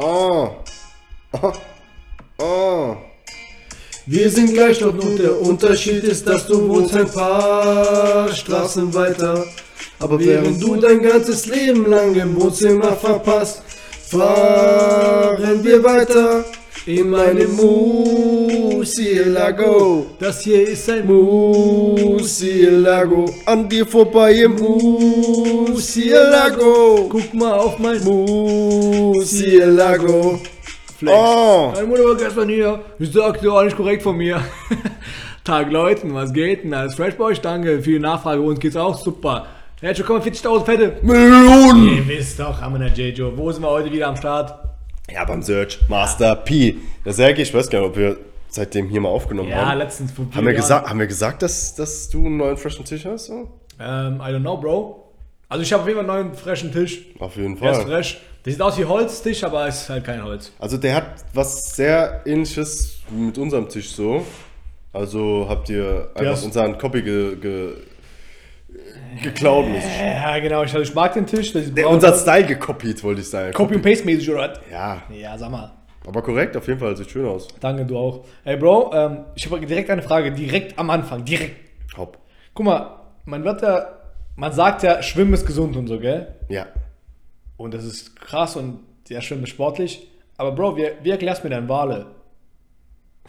Oh. Oh. Oh. Wir sind gleich, doch nur der Unterschied ist, dass du wohnst ein paar Straßen weiter. Aber während du dein ganzes Leben lang im Wohnzimmer verpasst, fahren wir weiter in meinem Musielago. Das hier ist ein Musielago. An dir vorbei im Musielago. Guck mal auf mein Musielago. Flex. Oh. Meine Mutter war gestern hier. Ich sagte auch nicht korrekt von mir. Tag Leuten, was geht denn? Alles fresh bei euch? Danke. Viele Nachfrage. Uns geht's auch super. Herzlich willkommen, 40.000 Fette. Millionen. Ihr wisst doch, haben wir der J-Joe. Wo sind wir heute wieder am Start? Ja, beim Search. Master P. Der Sergej, ich weiß gar nicht, ob wir seitdem hier mal aufgenommen Ja, haben. letztens vor Haben wir, gesagt, haben wir gesagt, dass, dass du einen neuen freshen Tisch hast? So? Ähm, I don't know, Bro. Also ich habe auf jeden Fall einen neuen frischen Tisch. Auf jeden Der ist Fall. fresh. Der sieht aus wie Holztisch, aber ist halt kein Holz. Also der hat was sehr ähnliches mit unserem Tisch so. Also habt ihr einfach unseren Copy ge, ge, geklaut. Ja, genau. Ich, also ich mag den Tisch. Der unser. Style gekopiert, wollte ich sagen. Copy and Paste mäßig, oder? Ja, Ja, sag mal. Aber korrekt, auf jeden Fall, sieht schön aus. Danke, du auch. Ey, Bro, ähm, ich habe direkt eine Frage. Direkt am Anfang. Direkt. Hopp. Guck mal, man wird ja, man sagt ja, Schwimmen ist gesund und so, gell? Ja. Und das ist krass und ja, Schwimmen ist sportlich. Aber Bro, wie, wie erklärst du mir deine Wale?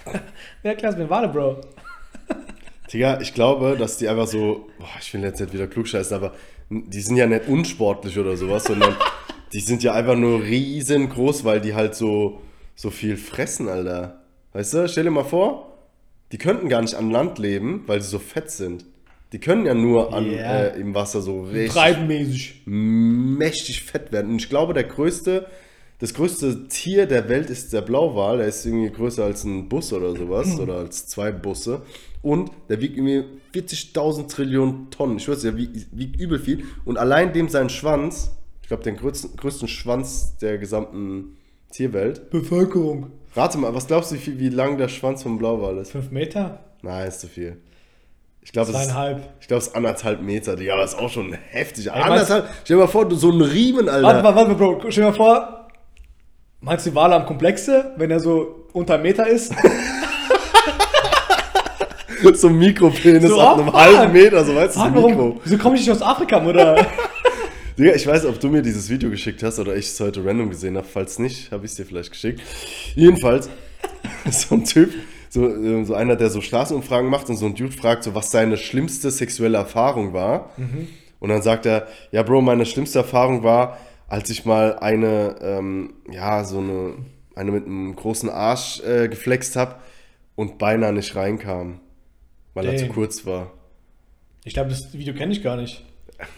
wie erklärst du mir Wale, Bro? Digga, ich glaube, dass die einfach so, boah, ich will jetzt nicht wieder klugscheißen, aber die sind ja nicht unsportlich oder sowas, sondern die sind ja einfach nur riesengroß, weil die halt so, so viel fressen, Alter. Weißt du, stell dir mal vor, die könnten gar nicht an Land leben, weil sie so fett sind. Die können ja nur an, Ja. äh, im Wasser so richtig Treibenmäßig. mächtig fett werden. Und ich glaube, der größte, das größte Tier der Welt ist der Blauwal. Der ist irgendwie größer als ein Bus oder sowas oder als zwei Busse. Und der wiegt irgendwie 40.000 Trillionen Tonnen. Ich weiß ja, wiegt, wiegt übel viel. Und allein dem sein Schwanz, ich glaube, den größten, größten Schwanz der gesamten Tierwelt. Bevölkerung. Rate mal, was glaubst du, wie, viel, wie lang der Schwanz vom Blauwal ist? Fünf Meter? Nein, ist zu viel. Ich glaube, es ist, ich glaube, es ist anderthalb Meter, Digga, aber ist auch schon heftig. meinst- anderthalb, stell dir mal vor, du so einen Riemen, Alter. Warte mal, warte mal, Bro. Stell dir mal vor, meinst du Wale am Komplexe, wenn er so unter einem Meter ist? so ein Mikropenis So, ab einem oh, halben. Meter, so weißt du, so ein? Mikro. Wieso komme ich nicht aus Afrika, Mutter? Digga, ich weiß, ob du mir dieses Video geschickt hast oder ich es heute random gesehen habe. Falls nicht, habe ich es dir vielleicht geschickt. Jedenfalls, so ein Typ, so, äh, so einer, der so Straßenumfragen macht und so ein Dude fragt, so, was seine schlimmste sexuelle Erfahrung war. Und dann sagt er, ja, Bro, meine schlimmste Erfahrung war, als ich mal eine, ähm, ja, so eine, eine mit einem großen Arsch äh, geflext habe und beinahe nicht reinkam, weil er zu kurz war. Ich glaube, das Video kenne ich gar nicht.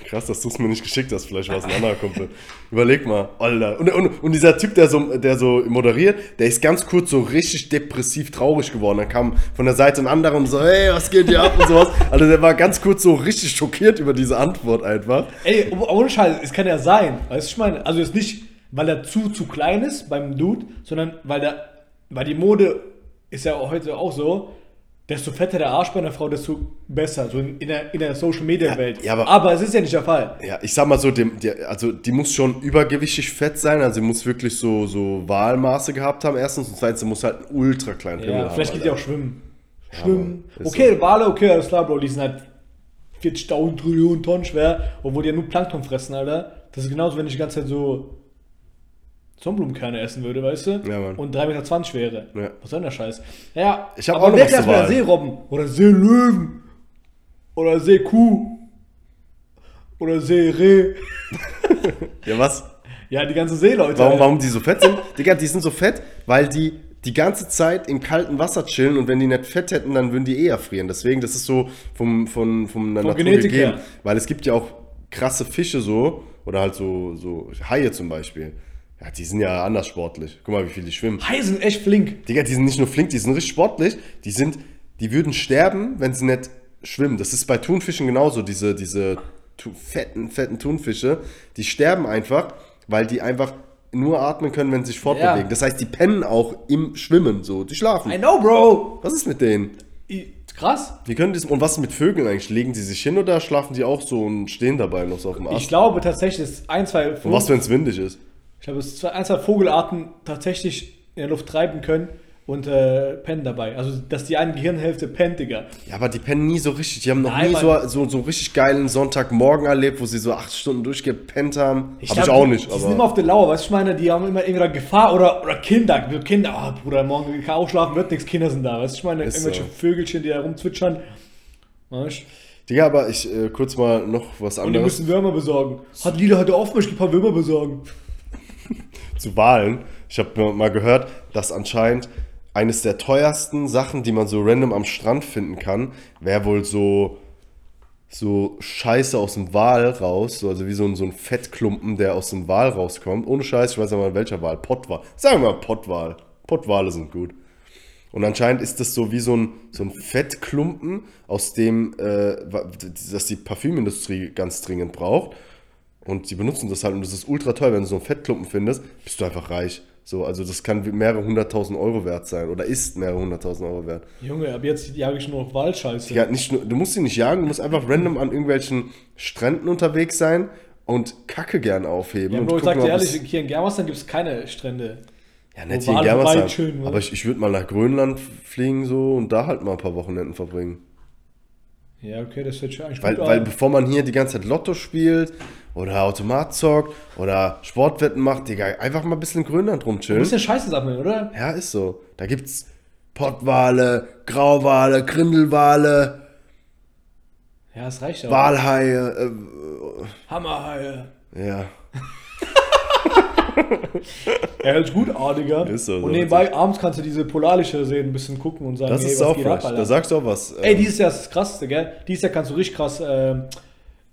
Krass, dass du es mir nicht geschickt hast. Vielleicht war es ein anderer Kumpel. Überleg mal, Alter. Und, und, und dieser Typ, der so, der so moderiert, der ist ganz kurz so richtig depressiv traurig geworden. Dann kam von der Seite ein anderer und so, hey, was geht hier ab und sowas. Also der war ganz kurz so richtig schockiert über diese Antwort einfach. Ey, oh- ohne Scheiß, es kann ja sein. Weißt du, ich meine, also jetzt nicht, weil er zu, zu klein ist beim Dude, sondern weil der, weil die Mode ist ja heute auch so, desto fetter der Arsch bei einer Frau, desto besser, so in, in der, in der Social Media Welt. ja, aber- es ist ja nicht der Fall. Ja, ich sag mal so, dem, der, also die muss schon übergewichtig fett sein. Also sie muss wirklich so, so Wahlmaße gehabt haben, erstens. Und zweitens, sie muss halt einen ultra kleinen Pimmel Ja, haben. vielleicht geht ja auch schwimmen. Schwimmen. ist okay, Wale, okay, alles klar, Bro, die sind halt 40.000 Trillionen Tonnen schwer, obwohl die ja nur Plankton fressen, Alter. Das ist genauso, wenn ich die ganze Zeit so Sonnenblumenkerne essen würde, weißt du? Ja, Mann. Und 3,20 Meter wäre. Ja. Was soll denn der Scheiß? Ja, Ich hab aber auch noch was Wahl. Seerobben oder Seelöwen oder Seekuh oder Seereh. Ja, was? Ja, die ganzen Seeleute. Warum, warum die so fett sind? Digga, die sind so fett, weil die die ganze Zeit im kalten Wasser chillen und wenn die nicht Fett hätten, dann würden die eher frieren. Deswegen, das ist so vom, der Von Natur Genetik gegeben. her. Weil es gibt ja auch krasse Fische so, oder halt so, so Haie zum Beispiel. Ja, die sind ja anders sportlich. Guck mal, wie viel die schwimmen. Haie sind echt flink. Digga, die sind nicht nur flink, die sind richtig sportlich. Die sind, die würden sterben, wenn sie nicht schwimmen. Das ist bei Thunfischen genauso. Diese, diese fetten, fetten Thunfische, die sterben einfach, weil die einfach nur atmen können, wenn sie sich fortbewegen. Ja. Das heißt, die pennen auch im Schwimmen so. Die schlafen. I know, Bro. Was ist mit denen? I- Krass. Wie können das, und was ist mit Vögeln eigentlich? Legen die sich hin oder schlafen die auch so und stehen dabei noch so auf dem Ich Ast? glaube tatsächlich, dass ein, zwei Und was, wenn es windig ist? Ich habe es zwei, ein, zwei Vogelarten tatsächlich in der Luft treiben können und äh, pennen dabei. Also, dass die eine Gehirnhälfte pennt, Digga. Ja, aber die pennen nie so richtig. Die haben noch Nein, nie so, so, so einen richtig geilen Sonntagmorgen erlebt, wo sie so acht Stunden durchgepennt haben. Hab ich glaub, auch die, nicht. Die sind immer auf der Lauer, weißt du, ich meine, die haben immer entweder Gefahr oder, oder Kinder. Kinder, ah, Bruder, morgen kann ausschlafen, wird nichts, Kinder sind da, weißt du, ich meine, Ist irgendwelche so. Vögelchen, die da rumzwitschern. Weißt? Digga, aber ich äh, kurz mal noch was Und die anderes müssen Würmer besorgen. Hat Lila heute offen, ich ein paar Würmer besorgen. zu Wahlen. Ich habe mal gehört, dass anscheinend eines der teuersten Sachen, die man so random am Strand finden kann, wäre wohl so so Scheiße aus dem Wal raus, so, also wie so ein, so ein Fettklumpen, der aus dem Wal rauskommt. Ohne Scheiß, ich weiß nicht mal welcher Wal, Pottwal. Sagen wir mal Pottwal. Pottwale sind gut. Und anscheinend ist das so wie so ein, so ein Fettklumpen, aus dem äh, das die Parfümindustrie ganz dringend braucht. Und die benutzen das halt und das ist ultra teuer. Wenn du so einen Fettklumpen findest, bist du einfach reich. So, also das kann mehrere hunderttausend Euro wert sein oder ist mehrere hunderttausend Euro wert. Junge, ab jetzt jage ich nur noch Waldscheiße. Ja, nicht nur, du musst sie nicht jagen, du musst einfach random an irgendwelchen Stränden unterwegs sein und Kacke gern aufheben. Ja, Bro, ich sag dir ehrlich, hier in Germersheim gibt es keine Strände. ja, nicht wo hier in Germersheim, aber ich, ich würde mal nach Grönland fliegen so und da halt mal ein paar Wochenenden verbringen. Ja, okay, das wird schon eigentlich Weil, gut weil an. bevor man hier die ganze Zeit Lotto spielt oder Automat zockt oder Sportwetten macht, Digga, einfach mal ein bisschen in Grönland rumchillen. musst ja Scheiße sammeln, oder? Ja, ist so. Da gibt's Pottwale, Grauwale, Grindelwale, Ja, es reicht auch. Walhaie, Hammerhaie. äh, ja. Ja, hört sich gut an, Digga. Ist so, so Und nebenbei abends kannst du diese Polarlichter sehen, ein bisschen gucken und sagen, Das hey, ist was auch geht ab? Da sagst du auch was. Ey, ähm, dieses Jahr ist das krasseste, gell? Dieses Jahr kannst du richtig krass ähm,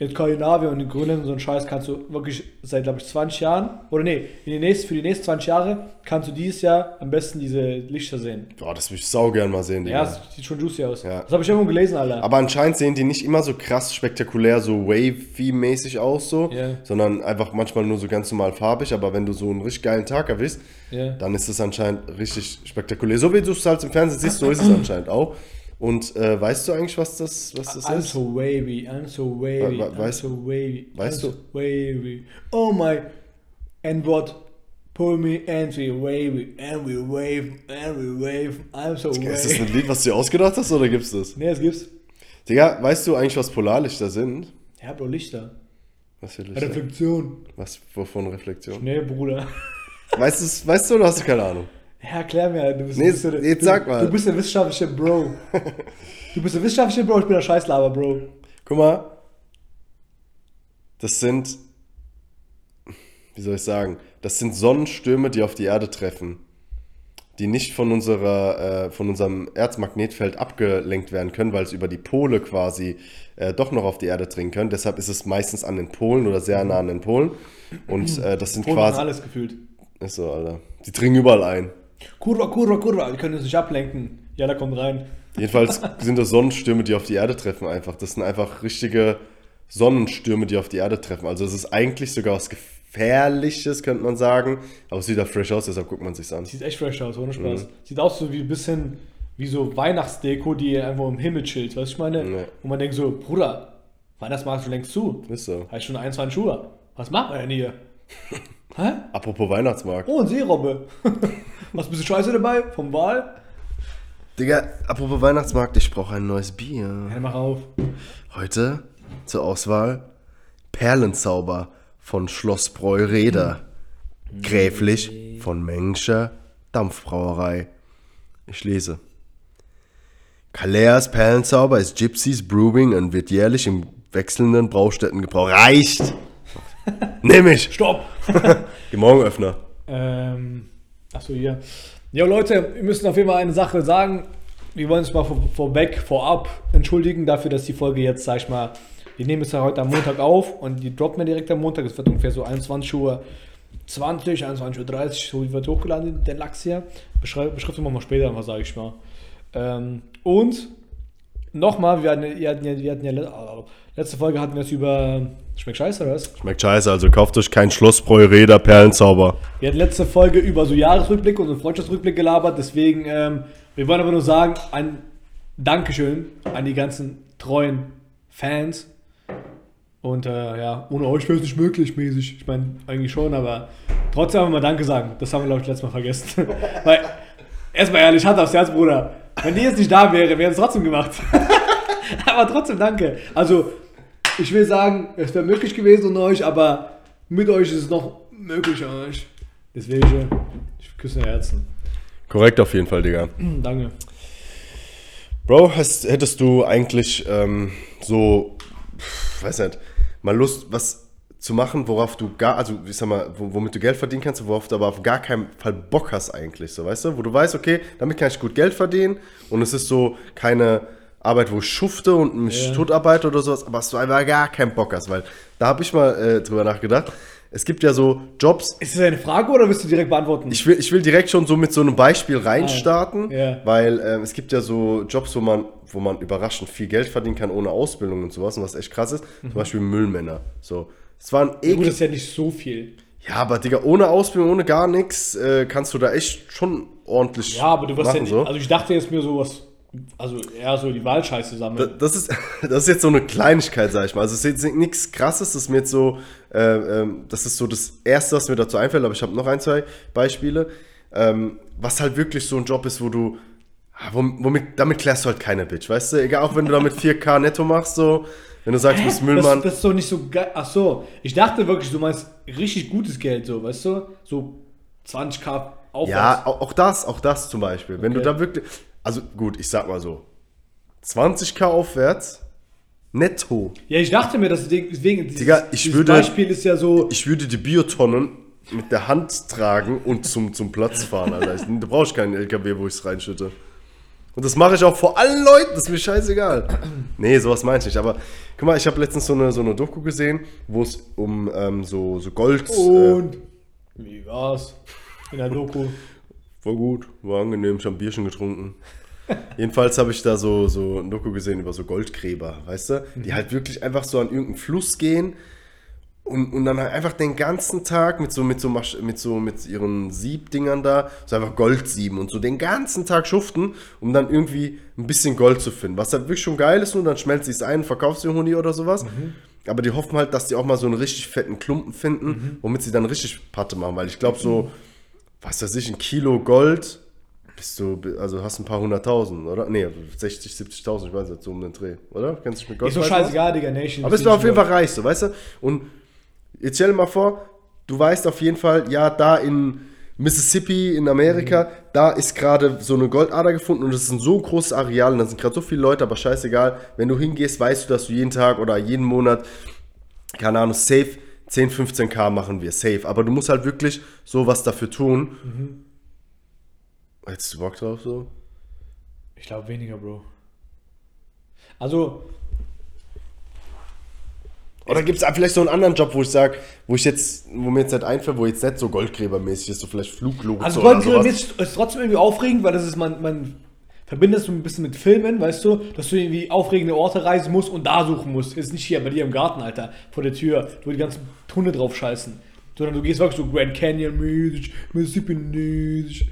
in Skandinavien und in Grönland und so einen Scheiß kannst du wirklich seit, glaube ich, 20 Jahren, oder nee, in die nächsten, für die nächsten 20 Jahre kannst du dieses Jahr am besten diese Lichter sehen. Boah, das würde ich sau gern mal sehen, Ja, Digga. das sieht schon juicy aus. Ja. Das habe ich irgendwo gelesen, Alter. Aber anscheinend sehen die nicht immer so krass spektakulär, so wavy-mäßig aus, so, Ja. sondern einfach manchmal nur so ganz normal farbig. Aber wenn du so einen richtig geilen Tag erwischst, Ja. dann ist es anscheinend richtig spektakulär. So wie du es halt im Fernsehen siehst, so ist es anscheinend auch. Und äh, weißt du eigentlich, was das, was das I'm ist? so wavy, I'm so wavy, We- we- I'm weißt- so wavy, weißt I'm du- so wavy. Oh my, and what? Pull me and we wavy, and we wave, and we wave, I'm so Ist das wavy. ein Lied, was du dir ausgedacht hast, oder gibt's das? Ne, es gibt's. Digga, weißt du eigentlich, was Polarlichter sind? Ja, Bro, Lichter. Was für Lichter? Reflexion. Was, wovon Reflexion? Nee, Bruder. Weißt du, weißt du oder hast du keine Ahnung? Ja, erklär mir, du bist, Nee, bist der- jetzt du, sag mal. Du bist der wissenschaftliche Bro. du bist der wissenschaftliche Bro, ich bin der Scheißlaber, Bro. Guck mal, das sind, wie soll ich sagen, das sind Sonnenstürme, die auf die Erde treffen, die nicht von, unserer, äh, von unserem Erzmagnetfeld abgelenkt werden können, weil es über die Pole quasi äh, doch noch auf die Erde dringen können. Deshalb ist es meistens an den Polen oder sehr nah an den Polen. Und äh, das sind Ton quasi. alles gefühlt. Ist so, Alter. Die dringen überall ein. Kurva, Kurva, Kurva, die können uns nicht ablenken. Ja, da kommt rein. Jedenfalls sind das Sonnenstürme, die auf die Erde treffen einfach. Das sind einfach richtige Sonnenstürme, die auf die Erde treffen. Also es ist eigentlich sogar was Gefährliches, könnte man sagen. Aber es sieht da fresh aus, deshalb guckt man sich's an. Sieht echt fresh aus, ohne Spaß. Mhm. Sieht aus so wie ein bisschen wie so Weihnachtsdeko, die einfach im Himmel chillt, weißt du, ich meine? Nee. Und man denkt so, Bruder, Weihnachtsmarkt ist schon längst zu. Ist so. Heißt schon 21 Schuhe. Was macht man denn hier? Hä? Apropos Weihnachtsmarkt. Oh, ein Seerobbe. Was ein bisschen Scheiße dabei? Vom Wal? Digga, apropos Weihnachtsmarkt, ich brauche ein neues Bier. Ja, mach auf. Heute zur Auswahl Perlenzauber von Schloss Breu-Reder. Gräflich von Mengscher Dampfbrauerei. Ich lese. Kaleas Perlenzauber ist Gypsies Brewing und wird jährlich im wechselnden Braustätten gebraut. Reicht! Nimm ich! Stopp! Die Morgenöffner. Ähm, achso, hier. Ja, Leute, wir müssen auf jeden Fall eine Sache sagen. Wir wollen uns mal vor, vorweg, vorab entschuldigen dafür, dass die Folge jetzt, sag ich mal, wir nehmen es ja heute am Montag auf und die droppen wir direkt am Montag. Es wird ungefähr so 21 Uhr 20, 21 Uhr 30, so wird hochgeladen, der Lachs hier. Beschrei- Beschriften wir mal später, was sage ich mal. Ähm, und nochmal, wir hatten, wir hatten ja, wir hatten ja oh, letzte Folge hatten wir es über. Schmeckt scheiße, oder was? Schmeckt scheiße, also kauft euch kein Schloss Breu-Reder Perlenzauber. Wir hatten letzte Folge über so Jahresrückblick und so Freundschaftsrückblick gelabert, deswegen, ähm, wir wollen aber nur sagen, ein Dankeschön an die ganzen treuen Fans Und äh, ja, ohne euch wäre es nicht möglich, mäßig. Ich meine, eigentlich schon, aber trotzdem mal Danke sagen. Das haben wir, glaube ich, letztes Mal vergessen. Weil, erstmal ehrlich, Hand aufs Herz, Bruder. Wenn die jetzt nicht da wäre, wäre es trotzdem gemacht. aber trotzdem danke. Also, ich will sagen, es wäre möglich gewesen ohne euch, aber mit euch ist es noch möglich an euch. Deswegen, ich küsse Herzen. Korrekt auf jeden Fall, Digga. Danke. Bro, hast, hättest du eigentlich ähm, so, weiß nicht, mal Lust, was zu machen, worauf du gar, also ich sag mal, wo- womit du Geld verdienen kannst, worauf du aber auf gar keinen Fall Bock hast eigentlich, so weißt du? Wo du weißt, okay, damit kann ich gut Geld verdienen und es ist so keine Arbeit, wo ich schufte und mich Ja. tot arbeite oder sowas, aber hast du einfach gar keinen Bock hast, weil da habe ich mal äh, drüber nachgedacht. Es gibt ja so Jobs, Ist das eine Frage oder willst du direkt beantworten? ich will, ich will direkt schon so mit so einem Beispiel reinstarten, Ah, ja. weil ähm, es gibt ja so Jobs, wo man, wo man überraschend viel Geld verdienen kann ohne Ausbildung und sowas und was echt krass ist. Zum Beispiel Müllmänner. So. Es waren Mhm. Gut, das ist ja nicht so viel. Ja, aber Digga, ohne Ausbildung, ohne gar nichts, äh, kannst du da echt schon ordentlich Ja, aber du wirst ja machen. nicht, so. also ich dachte jetzt mir sowas, also eher so die Wahlscheiße sammeln. Das ist, das ist jetzt so eine Kleinigkeit, sag ich mal. Also es ist jetzt nichts krasses, das ist mir jetzt so, äh, ähm, das ist so das Erste, was mir dazu einfällt, aber ich habe noch ein, zwei Beispiele. Ähm, was halt wirklich so ein Job ist, wo du, ah, wom- womit, damit klärst du halt keine Bitch, weißt du? Egal, auch wenn du damit 4K netto machst, so, wenn du sagst, du bist Müllmann. das ist doch nicht so geil. Ach so, ich dachte wirklich, du meinst richtig gutes Geld, so, weißt du? So 20k aufwärts. ja, auch, das, auch das zum Beispiel. Wenn du Okay. da wirklich, also gut, ich sag mal so, 20k aufwärts, netto. Ja, ich dachte mir, dass deswegen, dieses, Digga, ich würde- Beispiel ist ja so, Ich würde die Biotonnen mit der Hand tragen und zum, zum Platz fahren. Ich, da brauche ich keinen LKW, wo ich es reinschütte. Und das mache ich auch vor allen Leuten, das ist mir scheißegal. Nee, sowas meine ich nicht. Aber guck mal, ich habe letztens so eine, so eine Doku gesehen, wo es um ähm, so, so Gold. Äh, und wie war's in der Doku? war gut, war angenehm, ich habe ein Bierchen getrunken. Jedenfalls habe ich da so, so ein Doku gesehen über so Goldgräber, weißt du? Die halt wirklich einfach so an irgendeinen Fluss gehen und, und dann halt einfach den ganzen Tag mit so, mit so, mit so, mit ihren Siebdingern da, so einfach Gold sieben und so den ganzen Tag schuften, um dann irgendwie ein bisschen Gold zu finden. Was halt wirklich schon geil ist, und dann schmelzt sie es ein, verkaufst du Huni oder sowas. Aber die hoffen halt, dass die auch mal so einen richtig fetten Klumpen finden, womit sie dann richtig Patte machen, weil ich glaube so, was weiß ich, ein Kilo Gold, bist du, also hast ein paar hunderttausend, oder? Nee, 60, 70.000, ich weiß nicht, so um den Dreh, oder? Kennst du dich mit Gold Ist so scheißegal, Digga, Nation. Aber bist du auf jeden Fall reich, so, weißt du? Und jetzt stell dir mal vor, du weißt auf jeden Fall, ja, da in Mississippi, in Amerika, da ist gerade so eine Goldader gefunden und es ist ein so großes Areal und da sind gerade so viele Leute, aber scheißegal, wenn du hingehst, weißt du, dass du jeden Tag oder jeden Monat, keine Ahnung, safe 10, 15k machen wir, safe. Aber du musst halt wirklich sowas dafür tun. Hättest du Bock drauf so? Ich glaube weniger, Bro. Also, Oder gibt es vielleicht so einen anderen Job, wo ich sage, wo ich jetzt, wo mir jetzt nicht einfällt, wo jetzt nicht so Goldgräbermäßig ist, so vielleicht Fluglotse also oder Goldgräber sowas. ist, ist trotzdem irgendwie aufregend, weil das ist, man, man verbindet es so ein bisschen mit Filmen, weißt du, dass du irgendwie aufregende Orte reisen musst und da suchen musst. Jetzt nicht hier bei dir im Garten, Alter, vor der Tür, wo die ganzen Hunde drauf scheißen. Sondern du gehst wirklich so Grand Canyon mäßig, Mississippi mäßig,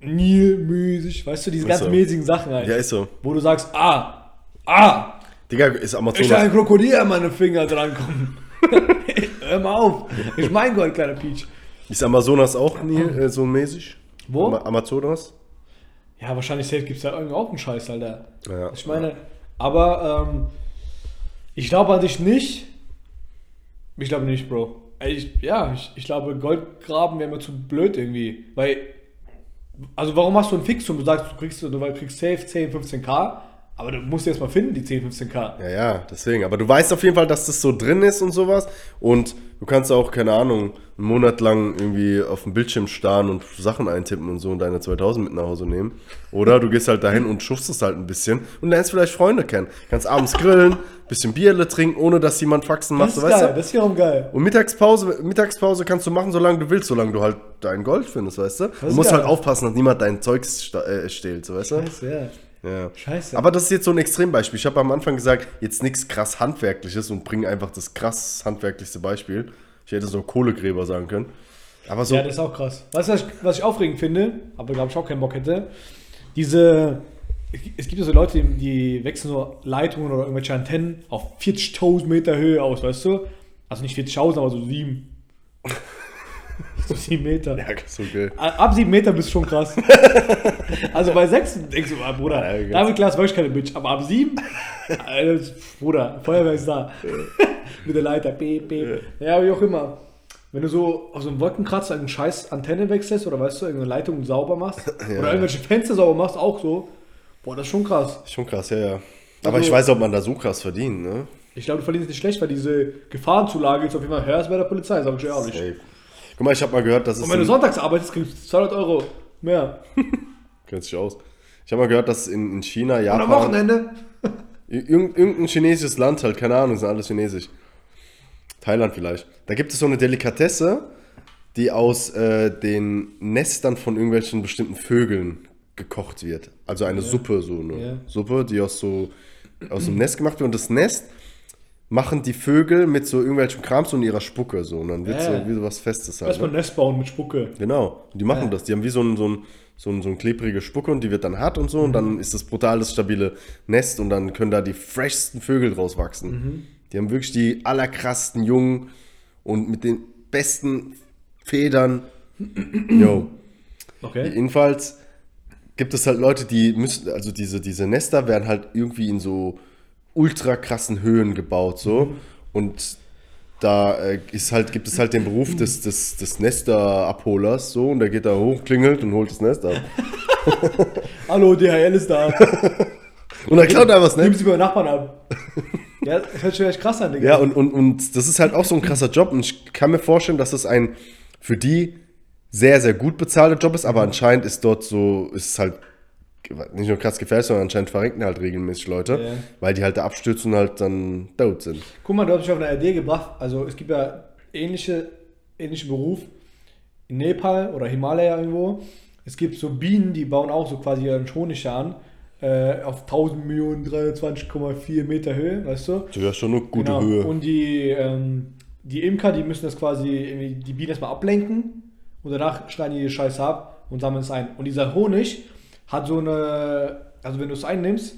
Nil mäßig, weißt du, diese ganzen so. mäßigen Sachen halt. Ja, ist so. Wo du sagst, ah, ah, Digga, ist ich Amazonas. ein Krokodil an meine Finger drankommen. Hör mal auf. Ich mein Gold, kleiner Peach. Ist Amazonas auch nie, äh, so mäßig? Wo? Ama Amazonas? Ja, wahrscheinlich safe gibt es da irgendwie auch einen Scheiß, Alter. Ja. Ich meine, aber ähm, ich glaube an dich nicht. Ich glaube nicht, Bro. Ich, ja, ich, ich glaube, Goldgraben wäre mir zu blöd irgendwie. Weil, also warum machst du ein Fixum? Du sagst, du kriegst, du kriegst safe 10, 15k, aber du musst erst mal finden, die 10, 15k. Ja, ja, deswegen. Aber du weißt auf jeden Fall, dass das so drin ist und sowas. Und du kannst auch, keine Ahnung, einen Monat lang irgendwie auf dem Bildschirm starren und Sachen eintippen und so und deine 2000 mit nach Hause nehmen. Oder du gehst halt dahin und schuffst es halt ein bisschen und lernst vielleicht Freunde kennen. Kannst abends grillen, bisschen Bierle trinken, ohne dass jemand Faxen macht, Das ist weißt geil, du? das ist wiederum geil. Und Mittagspause, Mittagspause kannst du machen, solange du willst, solange du halt dein Gold findest, weißt du? Du musst geil. halt aufpassen, dass niemand dein Zeugs sta- äh, stehlt, so weißt du? Scheiße, ja. Ja. Scheiße. Aber das ist jetzt so ein Extrembeispiel. Ich habe am Anfang gesagt, jetzt nichts krass Handwerkliches und bringe einfach das krass handwerklichste Beispiel. Ich hätte so Kohlegräber sagen können. Aber so, Ja, das ist auch krass. Weißt du, was ich, was ich aufregend finde, aber glaube ich auch keinen Bock hätte? Diese es gibt ja so Leute, die, die wechseln so Leitungen oder irgendwelche Antennen auf 40.000 Meter Höhe aus, weißt du? Also nicht 40.000, aber so 7. so 7 Meter. Ja, so geil. Ab 7 Meter bist du schon krass. also bei 6 denkst du, ah, Bruder, Ja, David Klaas wirklich keine Bitch. Aber ab 7, Alter, Bruder, Feuerwehr ist da. Mit der Leiter, piep, piep. Ja, wie auch immer. Wenn du so auf so einem Wolkenkratzer eine scheiß Antenne wechselst oder weißt du, irgendeine Leitung sauber machst oder irgendwelche Fenster sauber machst, auch so. Boah, das ist schon krass. Schon krass, ja, ja. Aber Also- ich weiß, ob man da so krass verdient, ne? Ich glaube, du verdienst nicht schlecht, weil diese Gefahrenzulage jetzt auf jeden Fall höher ist bei der Polizei, sag ich ehrlich. Safe. Guck mal, ich habe mal gehört, dass es. Und wenn du in- sonntags arbeitest, kriegst du 200 Euro mehr. Kennt sich aus. Ich habe mal gehört, dass in, in China, Und Japan. am Wochenende. Irgend, irgendein chinesisches Land halt, keine Ahnung, sind alles chinesisch. Thailand vielleicht. Da gibt es so eine Delikatesse, die aus äh, den Nestern von irgendwelchen bestimmten Vögeln gekocht wird. Also eine Suppe, so eine Ja. Suppe, die aus so aus dem Nest gemacht wird. Und das Nest machen die Vögel mit so irgendwelchem Kram so in ihrer Spucke so. Und dann wird Ja. so wie so was Festes halt. Erstmal Ne? ein Nest bauen mit Spucke. Genau. Und die machen Ja. das. Die haben wie so ein, so ein so ein, so ein klebrige Spucke und die wird dann hart und so und Mhm. dann ist das brutal das stabile Nest und dann können da die freshsten Vögel draus wachsen. Mhm. Die haben wirklich die allerkrassten Jungen und mit den besten Federn. Jo. Okay. Jedenfalls gibt es halt Leute, die müssen, also diese, diese Nester werden halt irgendwie in so ultra krassen Höhen gebaut, so. Und da äh, ist halt, gibt es halt den Beruf des, des, des Nesterabholers, so, und der geht da hoch, klingelt und holt das Nest ab. Hallo, DHL ist da. Und dann klaut er was, ne? Sie bei Nachbarn ab. ja, das hört sich echt krass an, Digga. Ja, und, und, und das ist halt auch so ein krasser Job. Und ich kann mir vorstellen, dass das ein für die sehr, sehr gut bezahlter Job ist, aber anscheinend ist dort so, ist es halt nicht nur krass gefährlich, sondern anscheinend verrenken halt regelmäßig Leute, Ja. weil die halt da abstürzen und halt dann tot sind. Guck mal, du hast mich auf eine Idee gebracht. Also es gibt ja ähnliche, ähnliche Beruf in Nepal oder Himalaya irgendwo. Es gibt so Bienen, die bauen auch so quasi ihren Honig an äh, auf 1000 Millionen 23,4 Meter Höhe, weißt du? Das ist schon eine gute Genau. Höhe. Und die, ähm, die Imker, die müssen das quasi die Bienen erstmal ablenken und danach schneiden die die Scheiße ab und sammeln es ein. Und dieser Honig hat so eine, also wenn du es einnimmst,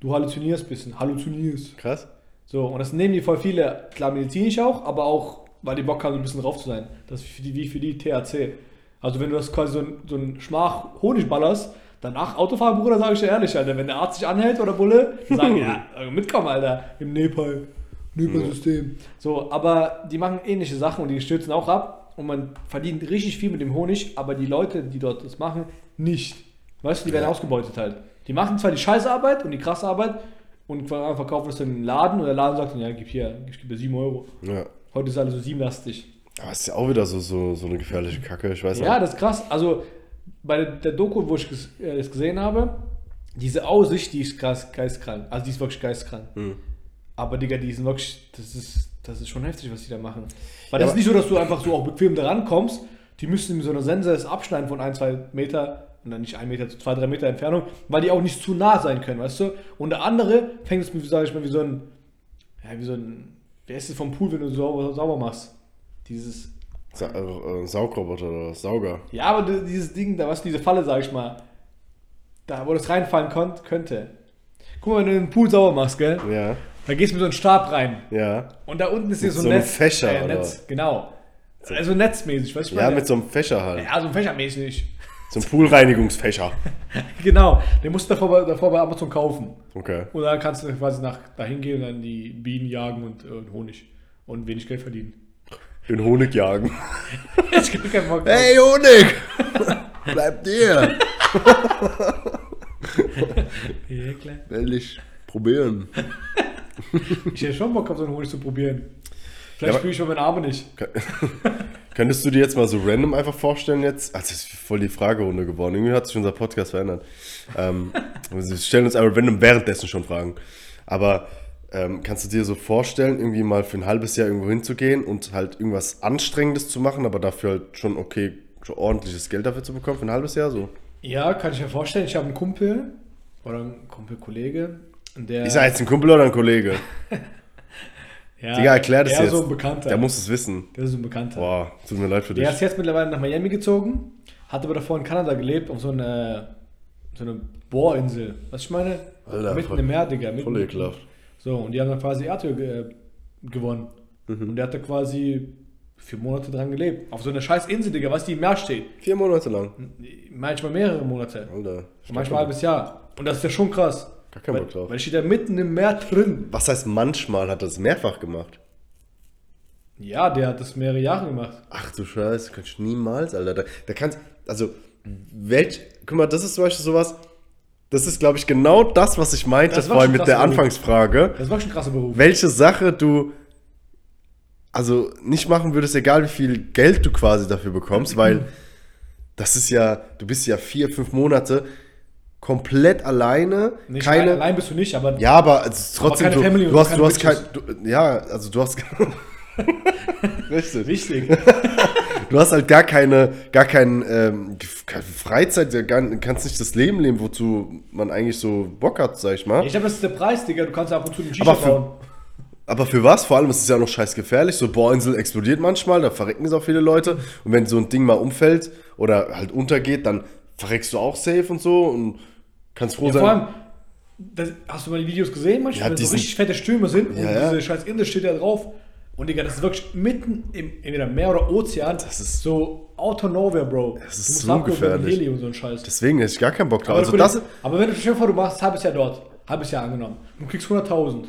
du halluzinierst ein bisschen, halluzinierst. Krass. So, und das nehmen die voll viele, klar medizinisch auch, aber auch, weil die Bock haben, so ein bisschen drauf zu sein. Das ist für die, wie für die THC. Also wenn du das quasi so ein, so ein Schmach Honig ballerst, danach Autofahren, Bruder, sage ich dir ehrlich, Alter, wenn der Arzt sich anhält oder Bulle, sagen, ja, mitkommen, Alter, im Nepal, Nepal-System. So, aber die machen ähnliche Sachen und die stürzen auch ab und man verdient richtig viel mit dem Honig, aber die Leute, die dort das machen, nicht. Weißt du, die werden Ja. ausgebeutet halt. Die machen zwar die scheiße Arbeit und die krasse Arbeit und verkaufen das dann den Laden und der Laden sagt dann, ja, gib hier, ich gebe dir 7 Euro. Ja. Heute ist alles so siebenlastig. Aber es ist ja auch wieder so, so, so eine gefährliche Kacke, ich weiß Ja, nicht. das ist krass. Also bei der, Doku, wo ich ges- äh, das gesehen habe, diese Aussicht, die ist krass geistkrank. Also die ist wirklich geistkrank. Hm. Aber Digga, die sind wirklich, das ist, das ist schon heftig, was die da machen. Weil Ja, das ist aber- nicht so, dass du einfach so auch bequem da rankommst. Die müssen mit so einer Sense das abschneiden von ein, zwei Meter und dann nicht ein Meter, zu zwei, drei Meter Entfernung, weil die auch nicht zu nah sein können, weißt du? Und der andere fängt es mit, sag ich mal, wie so ein, ja, wie so ein, wer ist es vom Pool, wenn du sauber, sauber machst? Dieses, Sa äh, äh, Saugroboter oder Sauger. ja, aber di- dieses Ding, da was diese Falle, sag ich mal, da wo das reinfallen konnt, könnte. Guck mal, wenn du den Pool sauber machst, gell? Ja, Da gehst du mit so einem Stab rein. ja. Und da unten ist hier so ein so einem Netz. Fächer, äh, oder Netz, genau. Also netzmäßig, weißt du? Ja, mit so einem Fächer halt. Ja, so ein Fächermäßig. So Poolreinigungsfächer. Genau. Den musst du davor, bei- davor bei Amazon kaufen. Okay. Und dann kannst du quasi nach dahin gehen und dann die Bienen jagen und, äh, und Honig. Und wenig Geld verdienen. Den Honig jagen. Ich krieg keinen Bock drauf. Hey Honig! Bleib dir! Ja, klar. Will ich probieren. Ich hätte schon Bock auf so einen Honig zu probieren. Ja, Vielleicht aber- spüre ich schon meine Arme nicht. Könntest du dir jetzt mal so random einfach vorstellen jetzt? Also, das ist voll die Fragerunde geworden. Irgendwie hat sich unser Podcast verändert. ähm, wir stellen uns einfach random währenddessen schon Fragen. Aber ähm, kannst du dir so vorstellen, irgendwie mal für ein halbes Jahr irgendwo hinzugehen und halt irgendwas Anstrengendes zu machen, aber dafür halt schon okay, schon ordentliches Geld dafür zu bekommen für ein halbes Jahr so? Ja, kann ich mir vorstellen. Ich habe einen Kumpel oder einen Kumpel-Kollege, der. Ist er jetzt ein Kumpel oder ein Kollege? ja, Digga, erklär das der jetzt. ist so ein Bekannter. Der muss es wissen. der ist so ein Bekannter. Boah, tut mir leid für dich. Der ist jetzt mittlerweile nach Miami gezogen, hat aber davor in Kanada gelebt, auf so eine so eine Bohrinsel. Was ich meine? Alter, mitten voll- im Meer, Digga. Mitten, Voll ekelhaft. So, und die haben dann quasi Erdöl äh, gewonnen. Mhm. Und der hat da quasi vier Monate dran gelebt. Auf so einer scheiß Insel, Digga, was die im Meer steht. Vier Monate lang. Manchmal mehrere Monate. Alter. Manchmal ein halbes Jahr. Und das ist ja schon krass. Gar keinen weil, Bock drauf. Weil steht da mitten im Meer drin. Was heißt manchmal? Hat er es mehrfach gemacht? Ja, der hat das mehrere Jahre gemacht. Ach du Scheiße, kannst du niemals, Alter. Da, da kannst, also, welch, guck mal, das ist zum Beispiel sowas, das ist, glaube ich, genau das, was ich meinte Das war vorhin mit der Beruf. Anfangsfrage. Das war schon krasser Beruf. Welche Sache du, also, nicht machen würdest, egal wie viel Geld du quasi dafür bekommst, weil das ist ja, du bist ja vier, fünf Monate komplett alleine, Nicht keine, allein, allein bist du nicht, aber ja, aber also trotzdem, keine du, Family du hast, keine du hast kein, du, ja, also du hast, richtig, wichtig. du hast halt gar keine, gar kein, ähm, keine Freizeit, gar, kannst nicht das Leben leben, wozu man eigentlich so Bock hat, sag ich mal. ich glaube, das ist der Preis, Digga. Du kannst ab und zu den Aber Shisha für- bauen. Aber für was? Vor allem ist es ja noch scheiß gefährlich. So Bohrinsel explodiert manchmal, da verrecken es auch viele Leute. Und wenn so ein Ding mal umfällt oder halt untergeht, dann verreckst du auch safe und so und kannst froh Ja, sein. vor allem, das, hast du mal die Videos gesehen, manchmal, Ja, wenn so richtig fette Stürme sind und Ja, ja. diese scheiß Insel steht da drauf. Und Digga, das ist wirklich mitten im entweder Meer oder Ozean. Das ist- so out of nowhere, Bro. Das ist so gefährlich. Heli und so ein Scheiß. Deswegen hätte ich gar keinen Bock drauf. aber, Also das, aber wenn du dir vor, du machst ein halbes Jahr dort, halbes Jahr angenommen, du kriegst 100.000.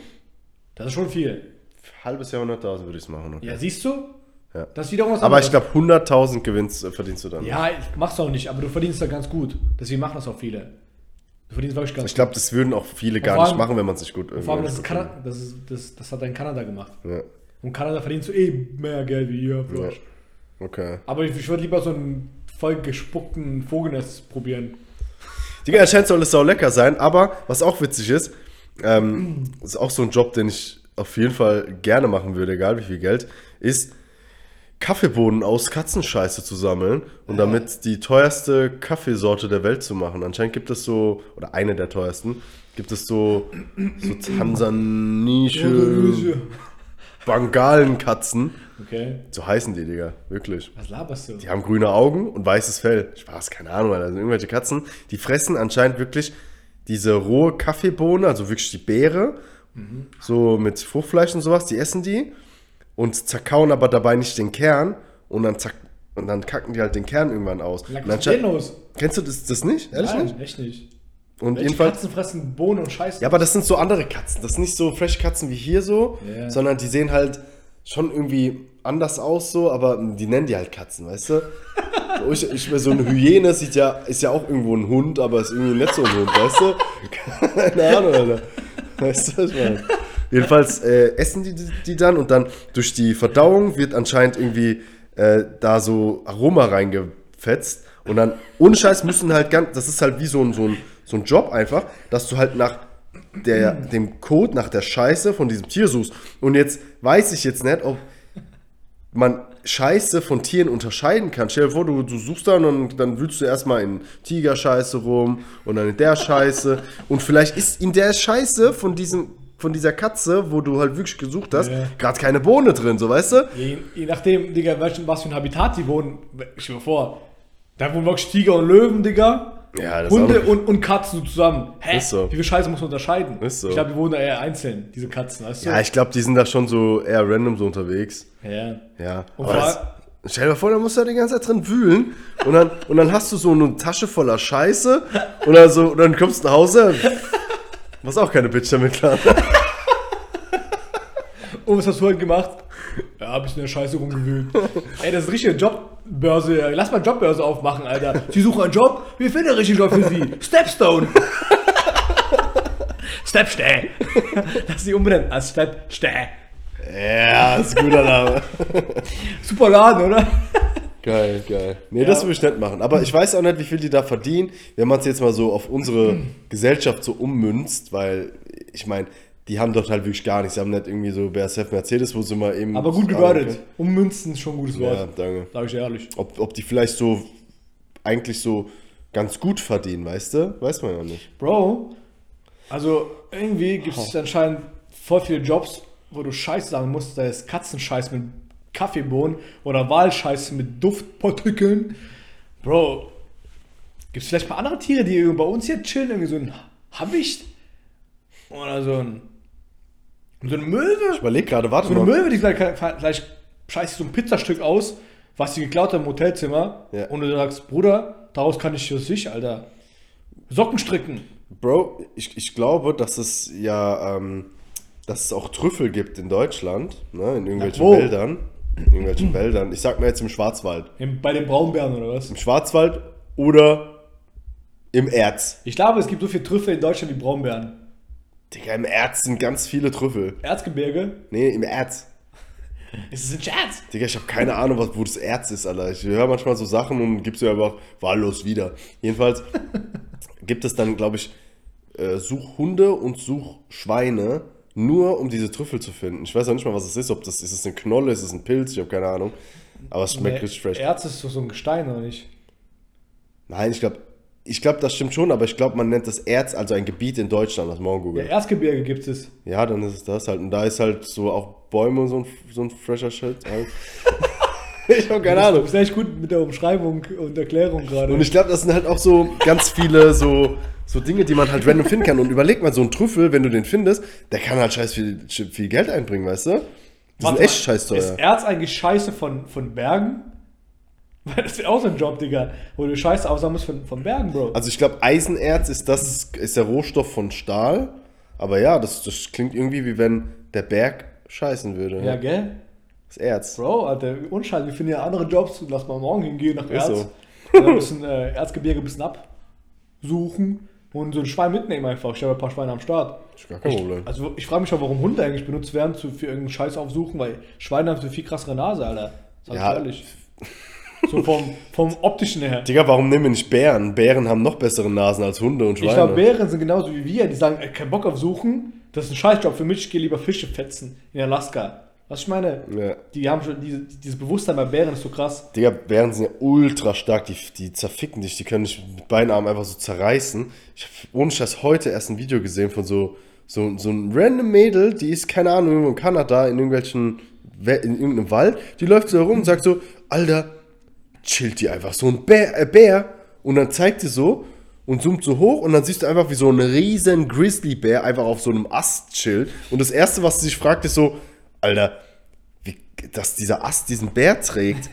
Das ist schon viel. halbes Jahr 100.000 würde ich es machen. Okay. Ja, siehst du? Ja. Das ist wiederum was Aber ich glaube, 100.000 gewinnst, äh, verdienst du dann. Ja, machst du auch nicht, aber du verdienst da ganz gut. Deswegen machen das auch viele. Du verdienst wirklich ganz Ich glaube, das würden auch viele gar vor nicht allem- machen, wenn man sich gut. gut. Vor allem, das, ist Kanada, das, ist, das, das hat in Kanada gemacht. Ja. Und Kanada verdienst du eh mehr Geld wie hier. Ja. Okay. Aber ich, ich würde lieber so einen voll gespuckten Vogelnest probieren. Digga, anscheinend soll es sau lecker sein, aber was auch witzig ist, ähm, ist auch so ein Job, den ich auf jeden Fall gerne machen würde, egal wie viel Geld, ist Kaffeebohnen aus Katzenscheiße zu sammeln und damit die teuerste Kaffeesorte der Welt zu machen. Anscheinend gibt es so, oder eine der teuersten, gibt es so, so tansanische Bangalenkatzen. Okay. So heißen die, Digga, wirklich. Was laberst du? Die haben grüne Augen und weißes Fell. Spaß, keine Ahnung, Alter. Also irgendwelche Katzen, die fressen anscheinend wirklich diese rohe Kaffeebohne, also wirklich die Beere, so mit Fruchtfleisch und sowas, die essen die und zerkauen aber dabei nicht den Kern und dann, zack, und dann kacken die halt den Kern irgendwann aus. Los? Kennst du das, das nicht? Ehrlich Nein, nicht? echt nicht. Und Welche jedenfalls. Katzen fressen Bohnen und Scheiße? Ja, aber das sind so andere Katzen. Das sind nicht so fresh Katzen wie hier so, Ja. sondern die sehen halt schon irgendwie anders aus so, aber die nennen die halt Katzen, weißt du? So, Ich, ich, so eine Hyäne sieht ja, ist ja auch irgendwo ein Hund, aber ist irgendwie nicht so ein Hund, weißt du? Keine Ahnung, Alter. Weißt du, was ich meine? Jedenfalls äh, essen die, die dann und dann durch die Verdauung wird anscheinend irgendwie äh, da so Aroma reingefetzt und dann, ohne Scheiß müssen halt ganz, das ist halt wie so ein, so ein, so ein Job einfach, dass du halt nach der, dem Code, nach der Scheiße von diesem Tier suchst. Und jetzt weiß ich jetzt nicht, ob man Scheiße von Tieren unterscheiden kann. Stell dir vor, du, du suchst dann und dann wühlst du erstmal in Tigerscheiße rum und dann in der Scheiße. Und vielleicht ist in der Scheiße von diesem von dieser Katze, wo du halt wirklich gesucht hast, Ja. gerade keine Bohne drin, so weißt du? Je, je nachdem, Digga, welchen, was für ein Habitat die wohnen. Ich mir vor, da wohnen wirklich Tiger und Löwen, Digga. Ja, das Hunde und, und Katzen zusammen. Hä? Ist so. Wie viel Scheiße muss man unterscheiden? Ist so. Ich glaube, die wohnen da eher einzeln, diese Katzen, weißt du? Ja, ich glaube, die sind da schon so eher random so unterwegs. ja. Ja. Und aber das, stell dir vor, da musst du da die ganze Zeit drin wühlen und dann, und dann hast du so eine Tasche voller Scheiße und dann, so, und dann kommst du nach Hause. Was auch keine Bitch damit klar. Und was hast du heute gemacht? Ja, hab ich in der Scheiße rumgewühlt. Ey, das ist richtige Jobbörse. Lass mal Jobbörse aufmachen, Alter. Sie suchen einen Job? Wir finden einen richtigen Job für Sie. Stepstone. Stepstone. Lass sie umbenennen als Stepstone. Ja, ist ein guter Name. Super Laden, oder? Geil, geil. Nee, das würde ich nicht machen. Aber ich weiß auch nicht, wie viel die da verdienen, wenn man es jetzt mal so auf unsere Gesellschaft so ummünzt, weil ich meine, die haben dort halt wirklich gar nichts. Sie haben nicht irgendwie so BSF Mercedes, wo sie mal eben. Aber gut gewordet. Ummünzen ist schon ein gutes Ja, Wort. danke. Sag ich ehrlich. Ob, ob die vielleicht so eigentlich so ganz gut verdienen, weißt du? Weiß man ja nicht. Bro, also irgendwie gibt es anscheinend voll viele Jobs, wo du Scheiß sagen musst. Da ist Katzenscheiß mit Kaffeebohnen oder Walscheiß mit Duftpartikeln. Bro, Gibt es vielleicht mal andere Tiere, die bei uns hier chillen? Irgendwie so ein Habicht? Oder so ein. So eine Möwe? Ich überlege gerade, warte So eine mal. Möwe, die vielleicht, vielleicht scheißt so ein Pizzastück aus, was sie geklaut hat im Hotelzimmer. Ja. Und du sagst, Bruder, daraus kann ich für sich, Alter, Socken stricken. Bro, ich, ich glaube, dass es ja, ähm, dass es auch Trüffel gibt in Deutschland, ne, in irgendwelchen wo? Wäldern. In irgendwelchen Wäldern. Ich sag mir jetzt im Schwarzwald. Im, bei den Braunbären oder was? Im Schwarzwald oder im Erz. Ich glaube, es gibt so viele Trüffel in Deutschland wie Braunbären. Digga, im Erz sind ganz viele Trüffel. Erzgebirge? Nee, im Erz. Ist es ein Scherz? Digga, ich habe keine Ahnung, was, wo das Erz ist, Alter. Ich höre manchmal so Sachen und gibst du einfach wahllos wieder. Jedenfalls gibt es dann, glaube ich, äh, Suchhunde und Suchschweine, nur um diese Trüffel zu finden. Ich weiß auch nicht mal, was es ist. Ob das ist es eine Knolle, ist es ein Pilz, ich habe keine Ahnung. Aber es schmeckt richtig fresh. Erz ist so so ein Gestein, oder nicht? Nein, ich glaube, ich glaube, das stimmt schon, aber ich glaube, man nennt das Erz, also ein Gebiet in Deutschland, das morgen Ja, googeln. Erzgebirge gibt es. Ja, dann ist es das halt. Und da ist halt so auch Bäume und so ein, so ein fresher Shit. Halt. ich habe keine Du Ahnung. bist echt gut mit der Umschreibung und Erklärung gerade. Und ich glaube, das sind halt auch so ganz viele so, so Dinge, die man halt random finden kann. Und überleg mal, so ein Trüffel, wenn du den findest, der kann halt scheiß viel, viel Geld einbringen, weißt du? Warte sind echt scheiß Ist teuer. Erz eigentlich Scheiße von, von Bergen? Weil das wäre auch so ein Job, Digga, wo du Scheiße aussagen musst von, von Bergen, Bro. Also ich glaube, Eisenerz ist das, ist der Rohstoff von Stahl. Aber ja, das, das klingt irgendwie wie wenn der Berg scheißen würde. ja, gell? Das Erz. Bro, Alter, unscheiße, wir finden ja andere Jobs. Lass mal morgen hingehen nach Erz. so. Und ein bisschen äh, Erzgebirge ein bisschen absuchen und so ein Schwein mitnehmen einfach. Ich habe ein paar Schweine am Start. Ist gar kein Problem. Also ich frage mich schon, warum Hunde eigentlich benutzt werden zu, für irgendeinen Scheiß aufsuchen, weil Schweine haben so viel krassere Nase, Alter. Sag Ja. ich ehrlich. So vom, vom optischen her. Digga, warum nehmen wir nicht Bären? Bären haben noch bessere Nasen als Hunde und Schweine. Ich glaube, Bären sind genauso wie wir, die sagen, ey, kein Bock auf Suchen, das ist ein Scheißjob für mich, ich gehe lieber Fische fetzen in Alaska. Was ich meine? Ja. Die haben schon diese, dieses Bewusstsein bei Bären ist so krass. Digga, Bären sind ja ultra stark, die, die zerficken dich, die können dich mit beiden Armen einfach so zerreißen. Ich habe ohne Scheiß heute erst ein Video gesehen von so, so, so ein random Mädel, die ist, keine Ahnung, irgendwo in Kanada, in irgendwelchen, We- in irgendeinem Wald, die läuft so herum und sagt so, Alter, chillt die einfach, so ein Bär, äh, Bär, und dann zeigt sie so und zoomt so hoch und dann siehst du einfach, wie so ein riesen Grizzlybär einfach auf so einem Ast chillt und das Erste, was sie sich fragt, ist so, Alter, wie, dass dieser Ast diesen Bär trägt.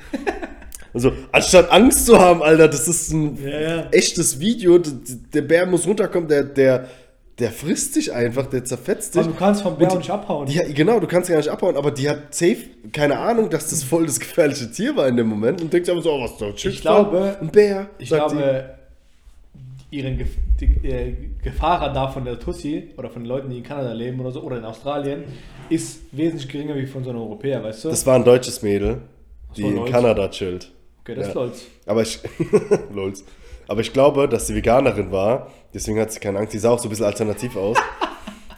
Also, anstatt Angst zu haben, Alter, das ist ein Ja, ja. echtes Video. Der Bär muss runterkommen, der, der, der frisst dich einfach, der zerfetzt dich. Also du kannst vom Bär die- nicht abhauen. Die, genau, du kannst gar nicht abhauen, aber die hat safe keine Ahnung, dass das voll das gefährliche Tier war in dem Moment und denkt sich einfach so, oh, was da chillt Ich glaube- ein Bär. Ich glaube, ihren Gef die, äh, Gefahrradar von der Tussi oder von den Leuten, die in Kanada leben oder so, oder in Australien, ist wesentlich geringer wie von so einem Europäer, weißt du? das war ein deutsches Mädel, die So, in. Kanada chillt. okay, das ja. ist Lolz. Aber ich, Lols. Aber ich glaube, dass sie Veganerin war, deswegen hat sie keine Angst. Die sah auch so ein bisschen alternativ aus.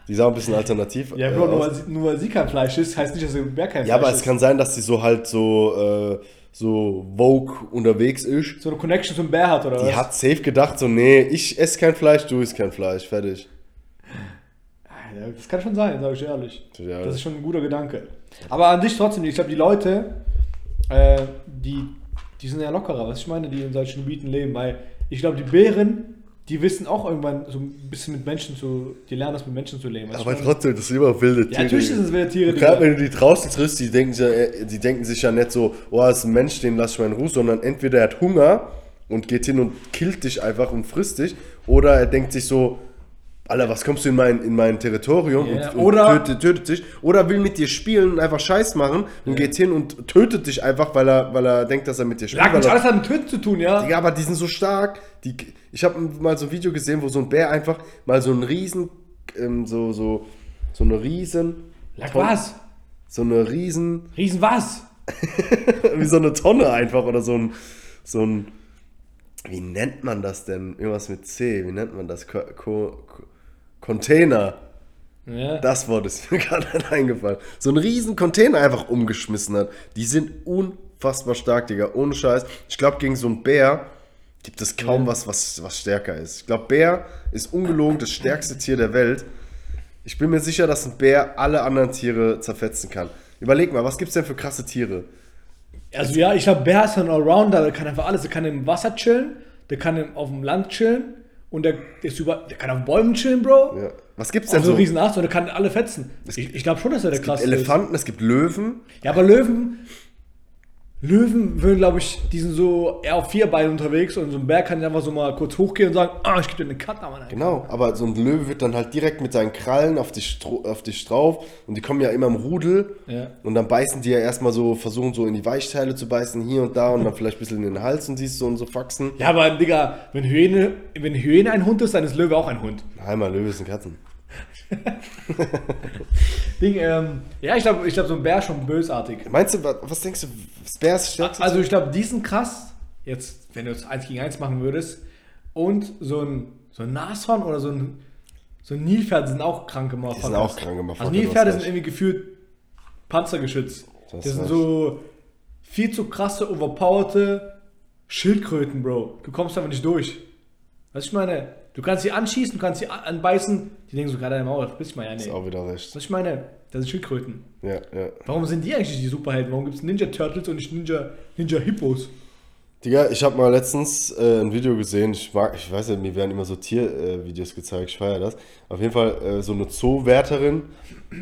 Die sah ein bisschen alternativ Ja, äh, Bro, nur aus. weil, sie, nur weil sie kein Fleisch ist, heißt nicht, dass der Bär kein Ja, Fleisch aber es ist. kann sein, dass sie so halt so, äh, so Vogue unterwegs ist. so eine Connection zum Bär hat, oder Die was? hat safe gedacht, so, nee, ich esse kein Fleisch, du isst kein Fleisch, fertig. Das kann schon sein, sage ich ehrlich. Ja. Das ist schon ein guter Gedanke. Aber an sich trotzdem, ich glaube, die Leute, äh, die, die sind ja lockerer, was ich meine, die in solchen Gebieten leben, weil ich glaube, die Bären, die wissen auch irgendwann so ein bisschen mit Menschen zu, die lernen das mit Menschen zu leben. Aber trotzdem, das sind immer wilde Tiere. ja, natürlich sind es wilde Tiere, Gerade wenn du die draußen triffst, die denken, sich ja, äh, die denken sich ja nicht so, oh, das ist ein Mensch, den lass ich mal in Ruhe, sondern entweder er hat Hunger und geht hin und killt dich einfach und frisst dich, oder er denkt sich so, Alter, was kommst du in mein, in mein Territorium Ja, und, und oder- tötet, tötet dich, oder will mit dir spielen und einfach Scheiß machen und geht hin und tötet dich einfach, weil er, weil er denkt, dass er mit dir spielt. Lag nicht alles hat mit Töten zu tun, ja? Digga, aber die sind so stark. Die, ich habe mal so ein Video gesehen, wo so ein Bär einfach mal so einen riesen, ähm, so, so, so eine riesen, Lag Ton- was? so eine riesen, Riesen was? wie so eine Tonne einfach oder so ein, so ein, wie nennt man das denn? Irgendwas mit C, wie nennt man das? Ko Ko Ko Container. Ja. Das Wort ist mir gerade eingefallen. So einen riesen Container einfach umgeschmissen hat. Die sind unfassbar stark, Digga. Ohne Scheiß. Ich glaube, gegen so einen Bär gibt es kaum Ja. was, was, was stärker ist. Ich glaube, Bär ist ungelogen das stärkste Tier der Welt. Ich bin mir sicher, dass ein Bär alle anderen Tiere zerfetzen kann. Überleg mal, was gibt's denn für krasse Tiere? Also ja, ich glaube, Bär ist ein Allrounder, der kann einfach alles. Der kann im Wasser chillen, der kann auf dem Land chillen und der, der, ist über, der kann auf Bäumen chillen, Bro. Ja. Was gibt's denn so so? riesen Ast und der kann alle fetzen. Ich, ich glaube schon, dass er der Es gibt ist. Elefanten, es gibt Löwen. Ja, aber Löwen. Löwen würden, glaube ich, die sind so eher auf vier Beinen unterwegs und so ein Bär kann einfach so mal kurz hochgehen und sagen, ah, ich gebe dir eine Cut, Mann. Genau, aber so ein Löwe wird dann halt direkt mit seinen Krallen auf dich, auf dich drauf und die kommen ja immer im Rudel Ja. und dann beißen die ja erstmal so, versuchen so in die Weichteile zu beißen, hier und da und dann vielleicht ein bisschen in den Hals und siehst so und so Faxen. Ja, aber Digga, wenn Hyäne, wenn Hyäne ein Hund ist, dann ist Löwe auch ein Hund. Einmal Löwe sind Katzen. Ding, ähm, ja, ich glaube, ich glaub, so ein Bär ist schon bösartig. Meinst du, wa- was denkst du, Bär ist stärkste? Also ich glaube, die sind krass, jetzt, wenn du es eins gegen eins machen würdest, und so ein, so ein Nashorn oder so ein, so ein Nilpferd sind auch kranke Motherfuckers. sind auch kranke Motherfucker, Also Nilpferde sind irgendwie gefühlt Panzergeschütz. Du hast Das sind so viel zu krasse, overpowerte Schildkröten, Bro. Du kommst einfach nicht durch. Was ich meine? Du kannst sie anschießen, du kannst sie an- anbeißen, die denken so gerade deine Maul, bist mal ja ist nee. auch wieder recht. Was ich meine? Das sind Schildkröten. Ja, ja. Warum sind die eigentlich die Superhelden? Warum gibt es Ninja Turtles und nicht Ninja, Ninja Hippos? Digga, ich habe mal letztens äh, ein Video gesehen, ich mag, ich weiß nicht, mir werden immer so Tiervideos äh, gezeigt, ich feiere das. Auf jeden Fall äh, so eine Zoowärterin,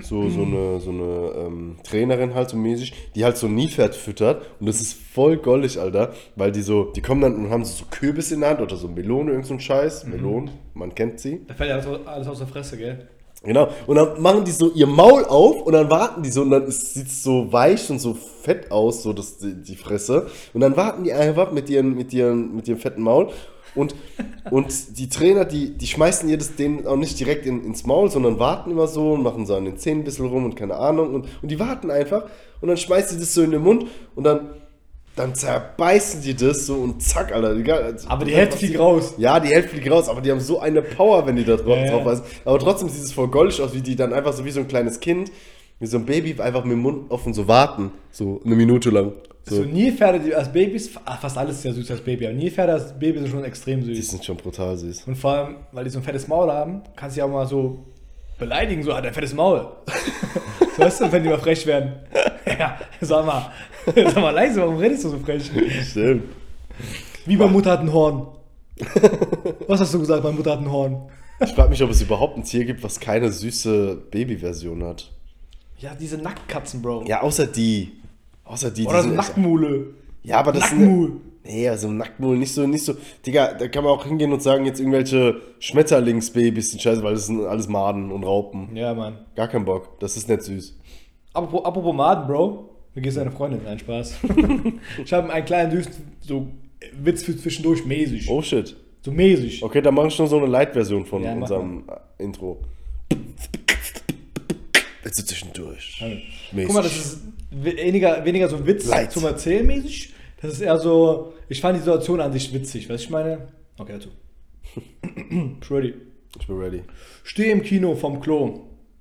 so, so eine, so eine ähm, Trainerin halt so mäßig, die halt so Nilpferd füttert und das ist voll gollig, Alter, weil die so, die kommen dann und haben so Kürbis in der Hand oder so Melone, irgend so ein Scheiß, Melone, man kennt sie. Da fällt ja alles, alles aus der Fresse, gell? Genau. Und dann machen die so ihr Maul auf und dann warten die so und dann sieht es so weich und so fett aus, so das, die, die Fresse. Und dann warten die einfach mit ihren, mit ihren, mit ihrem fetten Maul. Und, und die Trainer, die, die schmeißen ihr das denen auch nicht direkt in, ins Maul, sondern warten immer so und machen so an den Zähnen ein bisschen rum und keine Ahnung. Und, und die warten einfach und dann schmeißt sie das so in den Mund und dann, dann zerbeißen die das so und zack, Alter. Egal, Aber die Hälfte fliegt raus. ja, die Hälfte fliegt raus, aber die haben so eine Power, wenn die da drauf, Ja, drauf. Aber trotzdem sieht es voll goldig aus, wie die dann einfach so wie so ein kleines Kind, wie so ein Baby, einfach mit dem Mund offen so warten. So eine Minute lang. So, So. Nilpferde, die als Babys, fast alles ist ja süß als Baby, aber Nilpferde als Baby sind schon extrem Die süß. sind schon brutal süß. Und vor allem, weil die so ein fettes Maul haben, kannst du ja auch mal so beleidigen, so, hat ein fettes Maul. so weißt du, wenn die mal frech werden. ja, sag mal, sag mal leise, warum redest du so frech? Stimmt. Wie bei Mutter hat ein Horn. Was hast du gesagt, meine Mutter hat ein Horn? Ich frage mich, ob es überhaupt ein Tier gibt, was keine süße Babyversion hat. Ja, diese Nacktkatzen, Bro. Ja, außer die. Außer die. Oder so Nacktmule. Ja, aber das Nacktmul. sind. Nee, also Nacktmul nicht so, nicht so. Digga, da kann man auch hingehen und sagen, jetzt irgendwelche Schmetterlingsbabys sind scheiße, weil das sind alles Maden und Raupen. Ja, Mann. Gar kein Bock. Das ist nicht süß. Apropos, apropos Maden, Bro. Mir geht deine Freundin. Nein, Spaß. ich habe einen kleinen süßen so Witz für zwischendurch mäßig. Oh shit. So mäßig. Okay, dann mache ich schon so eine Light-Version von Ja, unserem Intro. Jetzt so zwischendurch. Mäßig. Guck mal, das ist weniger, weniger so ein Witz Light. zum Erzählen mäßig. Das ist eher so, ich fand die Situation an sich witzig. Was ich meine? Okay, dazu. Ich ready. Ich bin ready. Stehe im Kino vom Klo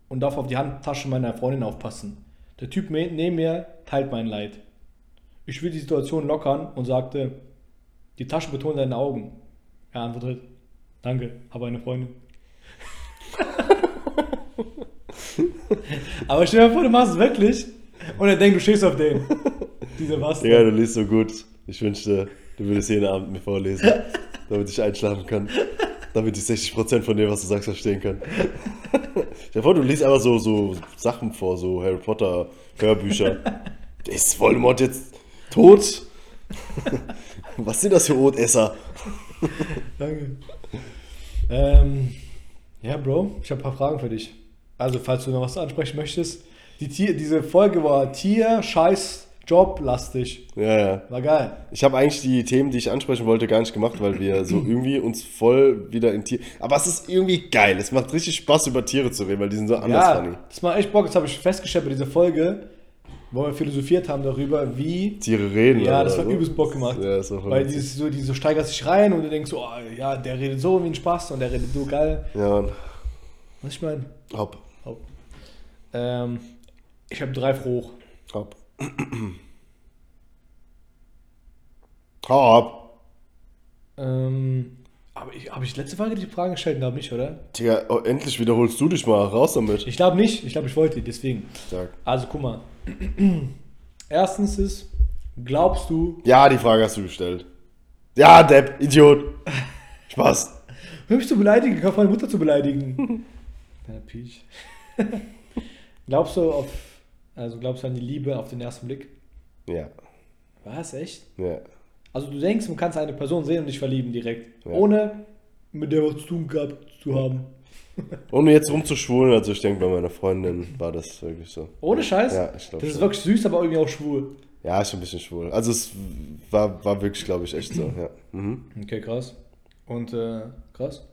und darf auf die Handtasche meiner Freundin aufpassen. Der Typ neben mir teilt mein Leid. Ich will die Situation lockern und sagte, die Tasche betont deine Augen. Er antwortet, danke, habe eine Freundin. Aber stell dir vor, du machst es wirklich und er denkt, du stehst auf den. Diese was? Ja, du liest so gut. Ich wünschte, du würdest jeden Abend mir vorlesen, damit ich einschlafen kann. Damit ich 60% von dem, was du sagst, verstehen kann. Stell dir vor, du liest einfach so, so Sachen vor, so Harry Potter Hörbücher. Ist Voldemort jetzt tot? Was sind das für Todesser? Danke. Ähm, ja, Bro, ich habe ein paar Fragen für dich. Also, falls du noch was ansprechen möchtest. Die Tier, diese Folge war Tier, Scheiß, Job, lastig. Ja, ja. War geil. Ich habe eigentlich die Themen, die ich ansprechen wollte, gar nicht gemacht, weil wir so irgendwie uns voll wieder in Tier. Aber es ist irgendwie geil. Es macht richtig Spaß, über Tiere zu reden, weil die sind so anders Ja, funny. das war echt Bock. Das habe ich festgestellt bei dieser Folge, wo wir philosophiert haben darüber, wie. Tiere reden. Ja, das hat so. übelst Bock gemacht. Ja, das war voll Weil dieses, so, die so steigert sich rein und du denkst so, oh, ja, der redet so wie ein Spaß und der redet so geil. Ja, Mann. Was ich meine? Hopp. Oh. Ähm, ich habe drei hoch. Hopp. Hopp. Ähm, aber ich, habe ich letzte Folge die Fragen gestellt? Glaube nicht, oder? Digga, oh, endlich wiederholst du dich mal. Raus damit. Ich glaube nicht. Ich glaube, ich wollte, deswegen. Sag. Also, guck mal. Erstens ist, glaubst du, Ja, die Frage hast du gestellt. Ja, Depp, Idiot. Spaß. Hör mich zu beleidigen, ich meine Mutter zu beleidigen. ja, Peach. glaubst du auf, also glaubst du an die Liebe auf den ersten Blick? Ja, Was, echt? ja. Also du denkst, du kannst eine Person sehen und dich verlieben direkt, Ja. ohne mit der was zu tun gehabt zu haben. Ohne jetzt rumzuschwulen, also ich denke, bei meiner Freundin war das wirklich so. Ohne Scheiß? Ja, ich glaube Das ist schon. wirklich süß, aber irgendwie auch schwul. Ja, ist ein bisschen schwul. Also es war, war wirklich, glaube ich, echt so, ja. Mhm. Okay, krass. Und äh, krass.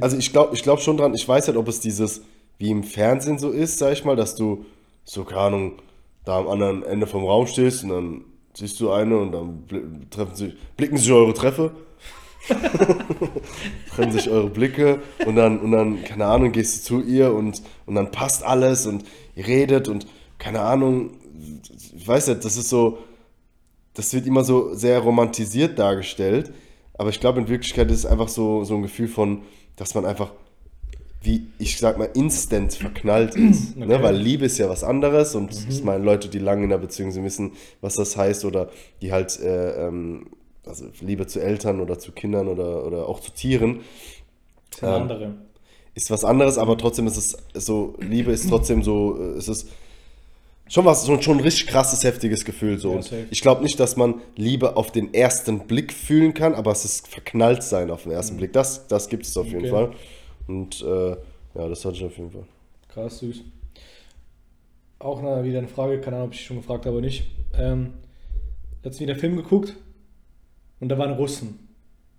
Also ich glaube ich glaub schon dran, ich weiß halt, ob es dieses, wie im Fernsehen so ist, sag ich mal, dass du so, keine Ahnung, da am anderen Ende vom Raum stehst und dann siehst du eine und dann treffen sich, blicken sich eure Treffe. treffen sich eure Blicke und dann, und dann, keine Ahnung, gehst du zu ihr und, und dann passt alles und ihr redet und keine Ahnung, ich weiß nicht, das ist so, das wird immer so sehr romantisiert dargestellt, aber ich glaube in Wirklichkeit ist es einfach so, so ein Gefühl von, dass man einfach, wie ich sag mal, instant verknallt ist. Ne? Okay. Weil Liebe ist ja was anderes und ich meine, Leute, die lange in einer Beziehung sind, wissen, was das heißt oder die halt, äh, ähm, also Liebe zu Eltern oder zu Kindern oder, oder auch zu Tieren eine Ähm, andere. ist was anderes, aber trotzdem ist es so, Liebe ist trotzdem so, äh, es ist schon was, schon, schon ein richtig krasses, heftiges Gefühl so. Ja, ich glaube nicht, dass man Liebe auf den ersten Blick fühlen kann, aber es ist verknallt sein auf den ersten Blick. Das, das gibt es auf jeden Okay. Fall. Und äh, ja, das hatte ich auf jeden Fall. Krass, süß. Auch na, wieder eine Frage, keine Ahnung, ob ich schon gefragt habe oder nicht. Ähm, letztens wieder einen Film geguckt und da waren Russen.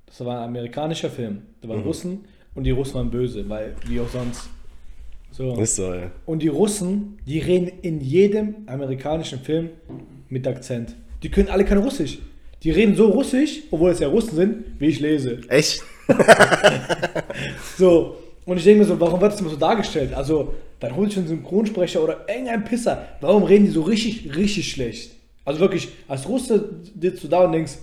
Das war ein amerikanischer Film. Da Mhm. waren Russen und die Russen waren böse, weil wie auch sonst. So. Ist so, ja. Und die Russen, die reden in jedem amerikanischen Film mit Akzent. Die können alle kein Russisch. Die reden so Russisch, obwohl es ja Russen sind, wie ich lese. Echt? So, und ich denke mir so, warum wird das immer so dargestellt? Also, dann hol ich einen Synchronsprecher oder irgendein Pisser. Warum reden die so richtig, richtig schlecht? Also wirklich, als Russe sitzt du da und denkst,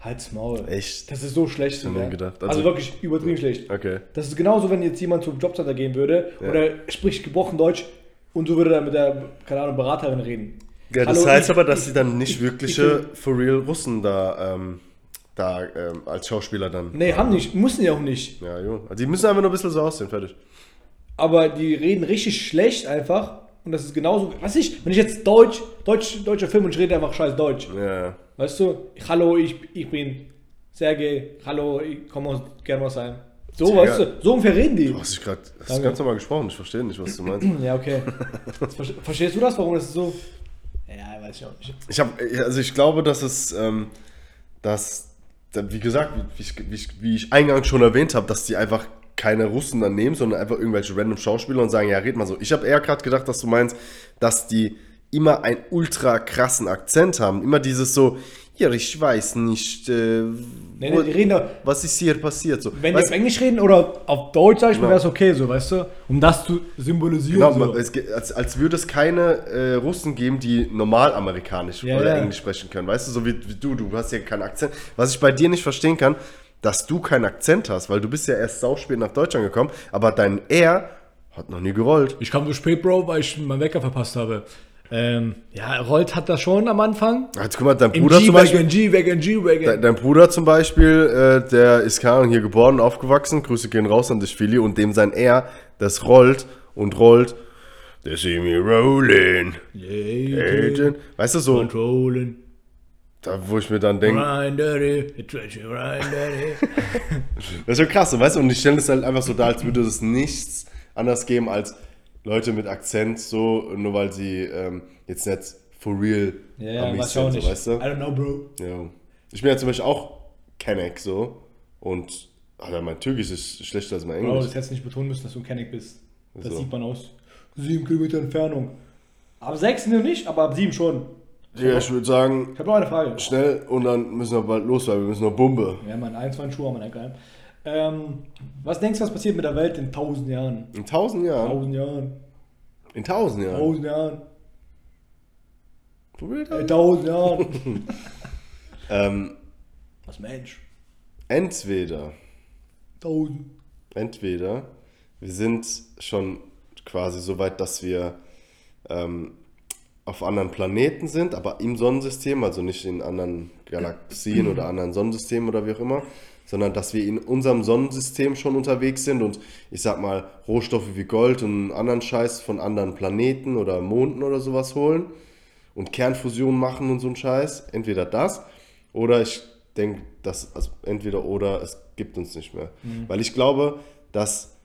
halt's Maul. Echt? Das ist so schlecht. ich mir gedacht. Also, Also- wirklich übertrieben schlecht. Okay. Das ist genauso, wenn jetzt jemand zum Jobcenter gehen würde Ja. oder spricht gebrochen Deutsch und du würdest dann mit der, keine Ahnung, Beraterin reden. Ja, das Hallo, heißt ich- aber, dass sie dann nicht ich- wirkliche for real Russen da, ähm, da ähm, als Schauspieler dann. Nee, haben nicht, müssen ja auch nicht. Ja, jo. Also die müssen einfach nur ein bisschen so aussehen, fertig. aber die reden richtig schlecht einfach. Und das ist genauso, was ich, wenn ich jetzt Deutsch, Deutsch, deutscher Film und ich rede einfach scheiß Deutsch. Ja, Weißt du, hallo, ich, ich bin Sergej, hallo, ich komme aus Germersheim. So, Sehr weißt geil. du, so ungefähr reden die. Du hast dich gerade Danke. ganz normal gesprochen, ich verstehe nicht, was du meinst. Ja, okay. Verste- Verstehst du das, warum das so? Ja, weiß ich auch nicht. Ich habe, also ich glaube, dass es, ähm, dass, da- wie gesagt, wie ich, wie ich, wie ich eingangs schon erwähnt habe, dass die einfach keine Russen dann nehmen, sondern einfach irgendwelche random Schauspieler und sagen, ja, red mal so. Ich habe eher gerade gedacht, dass du meinst, dass die immer einen ultra krassen Akzent haben. Immer dieses so, ja, ich weiß nicht, äh, Nee, nee, die reden was ist hier passiert. So. wenn die Weißt auf Englisch reden oder auf Deutsch, sag ich mal, Genau. wäre es okay, so, weißt du? Um das zu symbolisieren. Genau, so. es, als, als würde es keine äh, Russen geben, die normal amerikanisch Ja, oder ja. Englisch sprechen können. Weißt du, so wie, wie du, du hast ja keinen Akzent. Was ich bei dir nicht verstehen kann, dass du keinen Akzent hast, weil du bist ja erst sauspät nach Deutschland gekommen, aber dein R hat noch nie gerollt. Ich kam so spät, Bro, weil ich meinen Wecker verpasst habe. Ähm, ja, Rollt hat das schon am Anfang. Also, guck mal, dein Bruder zum Beispiel. G-Wagon, G-Wagon, G-Wagon. Dein, dein Bruder zum Beispiel, äh, der ist keine Ahnung, hier geboren und aufgewachsen. Grüße gehen raus an dich, Philly. Und dem sein R, das rollt und rollt. They see me rolling. Yeah, Weißt du, so, Controlling. Da, wo ich mir dann denke, Ryan Treasure Ryan Daddy. Das ist schon krass, weißt du? Und ich stelle es halt einfach so dar, als würde es nichts anders geben als Leute mit Akzent, so, nur weil sie ähm, jetzt nicht for real Ja, ja, Amis weiß ich auch sind, nicht. so, weißt I du? don't know, Bro. Ja. Ich bin ja zum Beispiel auch Kenneck, so, und Alter, mein Türkisch ist schlechter als mein Bro, Englisch. das hättest du nicht betonen müssen, dass du ein Kenneck bist. Das So. sieht man aus. Sieben Kilometer Entfernung. Ab sechs nicht, aber ab sieben schon. Ja, ich würde sagen, Ich habe noch eine Frage. schnell und dann müssen wir bald los, weil wir müssen noch Bombe. Ja, man, ein, zwei Schuhe haben wir nicht ähm, Was denkst du, was passiert mit der Welt in tausend Jahren? In tausend Jahren? Tausend Jahren. In tausend Jahren? Tausend Jahren. Ey, das? tausend Jahren. Ähm, Was Mensch? entweder Tausend. Entweder wir sind schon quasi so weit, dass wir ähm, auf anderen Planeten sind, aber im Sonnensystem, also nicht in anderen Galaxien oder anderen Sonnensystemen oder wie auch immer, sondern dass wir in unserem Sonnensystem schon unterwegs sind und ich sag mal Rohstoffe wie Gold und anderen Scheiß von anderen Planeten oder Monden oder sowas holen und Kernfusion machen und so ein Scheiß. Entweder das oder ich denke, dass also entweder oder es gibt uns nicht mehr. Weil ich glaube, dass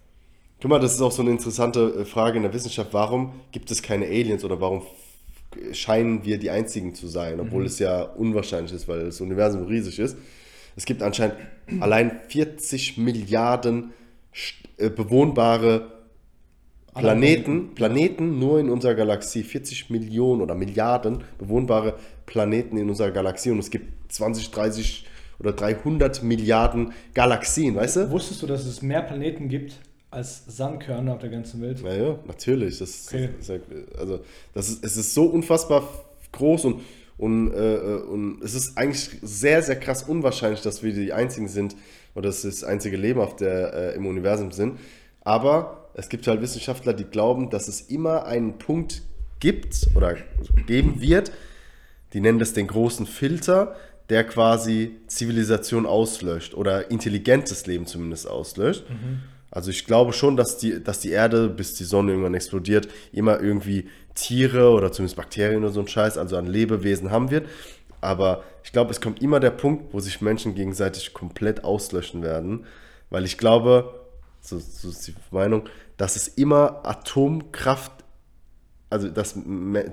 Guck mal, das ist auch so eine interessante äh, Frage in der Wissenschaft. Warum gibt es keine Aliens oder warum scheinen wir die Einzigen zu sein, obwohl es ja unwahrscheinlich ist, weil das Universum riesig ist. Es gibt anscheinend allein 40 Milliarden äh, bewohnbare Planeten, Planeten. Nur in unserer Galaxie, 40 Millionen oder Milliarden bewohnbare Planeten in unserer Galaxie. Und es gibt 20, 30 oder 300 Milliarden Galaxien, weißt du? Wusstest du, dass es mehr Planeten gibt als Sandkörner auf der ganzen Welt? Ja, ja, natürlich. Das, Okay. das, also, das ist, es ist so unfassbar groß und, und, äh, äh, und es ist eigentlich sehr, sehr krass unwahrscheinlich, dass wir die Einzigen sind oder dass das einzige Leben auf der, äh, im Universum sind. Aber es gibt halt Wissenschaftler, die glauben, dass es immer einen Punkt gibt oder geben wird, die nennen das den großen Filter, der quasi Zivilisation auslöscht oder intelligentes Leben zumindest auslöscht. Also ich glaube schon, dass die, dass die Erde, bis die Sonne irgendwann explodiert, immer irgendwie Tiere oder zumindest Bakterien oder so ein Scheiß, also an Lebewesen haben wird. Aber ich glaube, es kommt immer der Punkt, wo sich Menschen gegenseitig komplett auslöschen werden. Weil ich glaube, so, so ist die Meinung, dass es immer Atomkraft also dass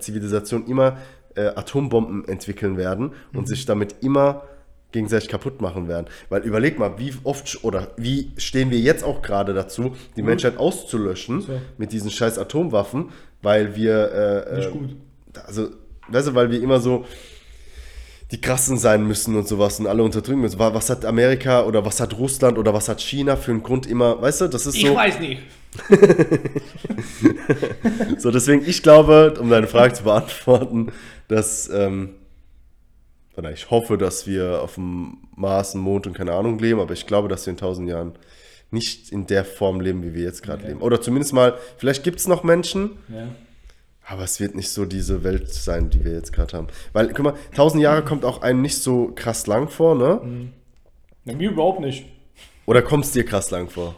Zivilisationen immer äh, Atombomben entwickeln werden und sich damit immer gegenseitig kaputt machen werden. Weil überleg mal, wie oft oder wie stehen wir jetzt auch gerade dazu, die Menschheit auszulöschen So. mit diesen scheiß Atomwaffen, weil wir äh, Nicht äh, gut. also weißt du, weil wir immer so die krassen sein müssen und sowas und alle unterdrücken müssen. Wa- Was hat Amerika oder was hat Russland oder was hat China für einen Grund immer, weißt du, das ist so weiß nicht. So, deswegen, ich glaube, um deine Frage zu beantworten, dass, ähm, oder ich hoffe, dass wir auf dem Mars, dem Mond und keine Ahnung leben, aber ich glaube, dass wir in tausend Jahren nicht in der Form leben, wie wir jetzt gerade Okay. leben. Oder zumindest mal, vielleicht gibt es noch Menschen, Ja. aber es wird nicht so diese Welt sein, die wir jetzt gerade haben. Weil, guck mal, tausend Jahre kommt auch einem nicht so krass lang vor, ne? Na, mir überhaupt nicht. Oder kommt es dir krass lang vor?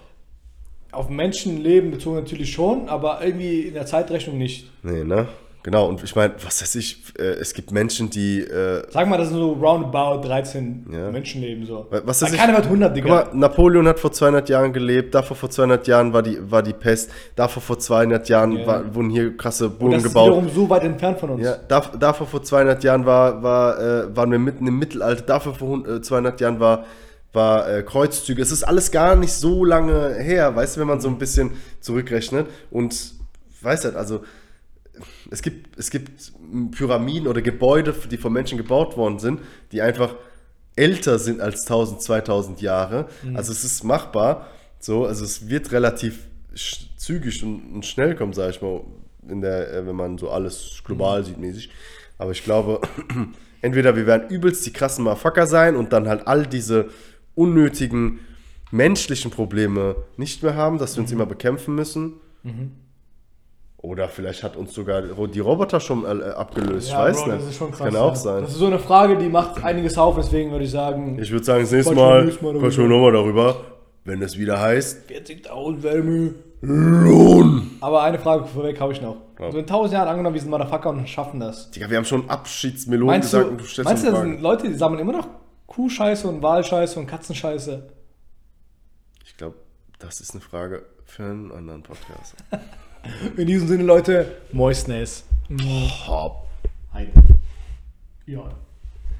Auf Menschenleben bezogen natürlich schon, aber irgendwie in der Zeitrechnung nicht. Nee, ne? Genau, und ich meine, was weiß ich, äh, es gibt Menschen, die äh, Sag mal, das sind so roundabout 13 Ja. Menschenleben so. Was weiß ich- keiner wird 100, Guck Digga. mal, Napoleon hat vor 200 Jahren gelebt, davor vor 200 Jahren war die, war die Pest, davor vor 200 Jahren Ja. war, wurden hier krasse Burgen das ist gebaut. wiederum so weit entfernt von uns. Ja, dav- davor vor 200 Jahren war, war, äh, waren wir mitten im Mittelalter, davor vor hun- äh, 200 Jahren war, war äh, Kreuzzüge. Es ist alles gar nicht so lange her, weißt du, wenn man so ein bisschen zurückrechnet. Und weiß halt, also es gibt, es gibt Pyramiden oder Gebäude, die von Menschen gebaut worden sind, die einfach älter sind als 1000, 2000 Jahre. Also es ist machbar. So, also es wird relativ zügig und, und schnell kommen, sage ich mal, in der, äh, wenn man so alles global sieht mäßig. Aber ich glaube, entweder wir werden übelst die krassen Motherfucker sein und dann halt all diese unnötigen menschlichen Probleme nicht mehr haben, dass wir uns immer bekämpfen müssen. Oder vielleicht hat uns sogar die Roboter schon äh, abgelöst. ich weiß Bro, nicht. Das ist schon krass. Kann auch ja. sein. Das ist so eine Frage, die macht einiges auf, deswegen würde ich sagen, Ich würde sagen, das nächste Mal quatschen wir nochmal darüber, wenn es wieder heißt. 40.000 Wärme. Lohn! Aber eine Frage vorweg habe ich noch. Ja. Also in 1000 Jahren angenommen, wir sind Motherfucker und schaffen das. Digga, wir haben schon Abschiedsmelonen Meinst gesagt du, und du stellst meinst du, das sind Leute, die sammeln immer noch Kuhscheiße und Walscheiße und Katzenscheiße? Ich glaube, das ist eine Frage für einen anderen Podcast. In diesem Sinne, Leute, Moistness. Hopp. Ja.